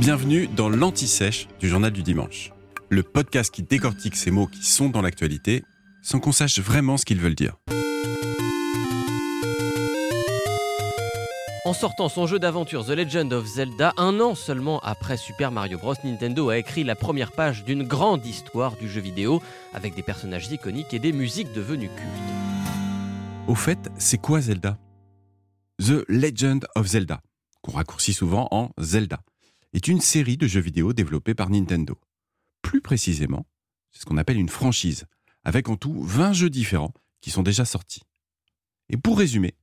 Bienvenue dans l'Anti-Sèche du Journal du Dimanche, le podcast qui décortique ces mots qui sont dans l'actualité sans qu'on sache vraiment ce qu'ils veulent dire. En sortant son jeu d'aventure The Legend of Zelda, un an seulement après Super Mario Bros, Nintendo a écrit la première page d'une grande histoire du jeu vidéo, avec des personnages iconiques et des musiques devenues cultes. Au fait, c'est quoi Zelda? The Legend of Zelda, qu'on raccourcit souvent en Zelda, est une série de jeux vidéo développés par Nintendo. Plus précisément, c'est ce qu'on appelle une franchise, avec en tout 20 jeux différents qui sont déjà sortis. Et pour résumer,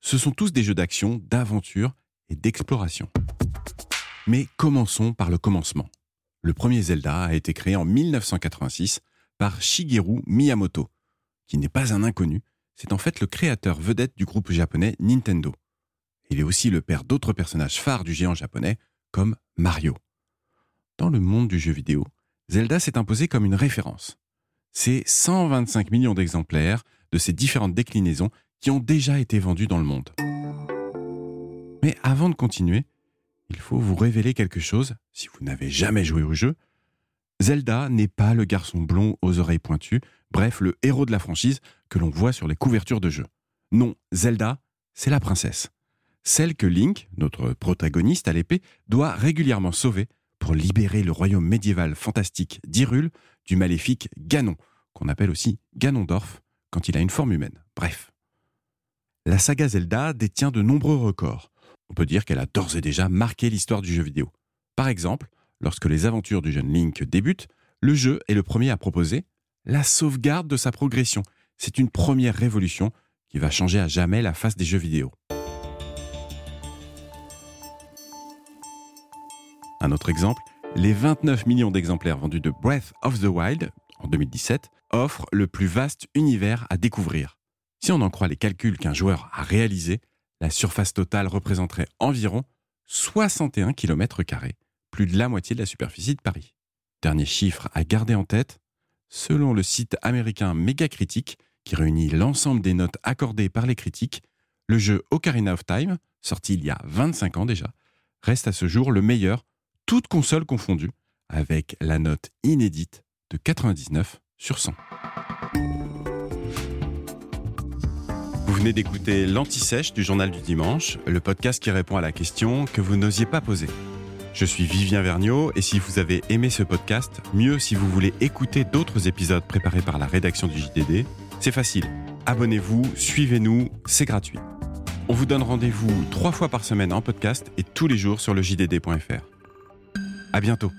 ce sont tous des jeux d'action, d'aventure et d'exploration. Mais commençons par le commencement. Le premier Zelda a été créé en 1986 par Shigeru Miyamoto, qui n'est pas un inconnu, c'est en fait le créateur vedette du groupe japonais Nintendo. Il est aussi le père d'autres personnages phares du géant japonais, comme Mario. Dans le monde du jeu vidéo, Zelda s'est imposé comme une référence. C'est 125 millions d'exemplaires de ses différentes déclinaisons qui ont déjà été vendus dans le monde. Mais avant de continuer, il faut vous révéler quelque chose, si vous n'avez jamais joué au jeu. Zelda n'est pas le garçon blond aux oreilles pointues, bref, le héros de la franchise que l'on voit sur les couvertures de jeux. Non, Zelda, c'est la princesse. Celle que Link, notre protagoniste à l'épée, doit régulièrement sauver pour libérer le royaume médiéval fantastique d'Hyrule du maléfique Ganon, qu'on appelle aussi Ganondorf quand il a une forme humaine. Bref, la saga Zelda détient de nombreux records. On peut dire qu'elle a d'ores et déjà marqué l'histoire du jeu vidéo. Par exemple, lorsque les aventures du jeune Link débutent, le jeu est le premier à proposer la sauvegarde de sa progression. C'est une première révolution qui va changer à jamais la face des jeux vidéo. Un autre exemple, les 29 millions d'exemplaires vendus de Breath of the Wild en 2017 offrent le plus vaste univers à découvrir. Si on en croit les calculs qu'un joueur a réalisés, la surface totale représenterait environ 61 km, plus de la moitié de la superficie de Paris. Dernier chiffre à garder en tête, selon le site américain Metacritic, qui réunit l'ensemble des notes accordées par les critiques, le jeu Ocarina of Time, sorti il y a 25 ans déjà, reste à ce jour le meilleur, toutes consoles confondues, avec la note inédite de 99 sur 100. Vous venez d'écouter l'Anti-Sèche du Journal du Dimanche, le podcast qui répond à la question que vous n'osiez pas poser. Je suis Vivien Vergniaud et si vous avez aimé ce podcast, mieux si vous voulez écouter d'autres épisodes préparés par la rédaction du JDD, c'est facile. Abonnez-vous, suivez-nous, c'est gratuit. On vous donne rendez-vous trois fois par semaine en podcast et tous les jours sur le JDD.fr. À bientôt.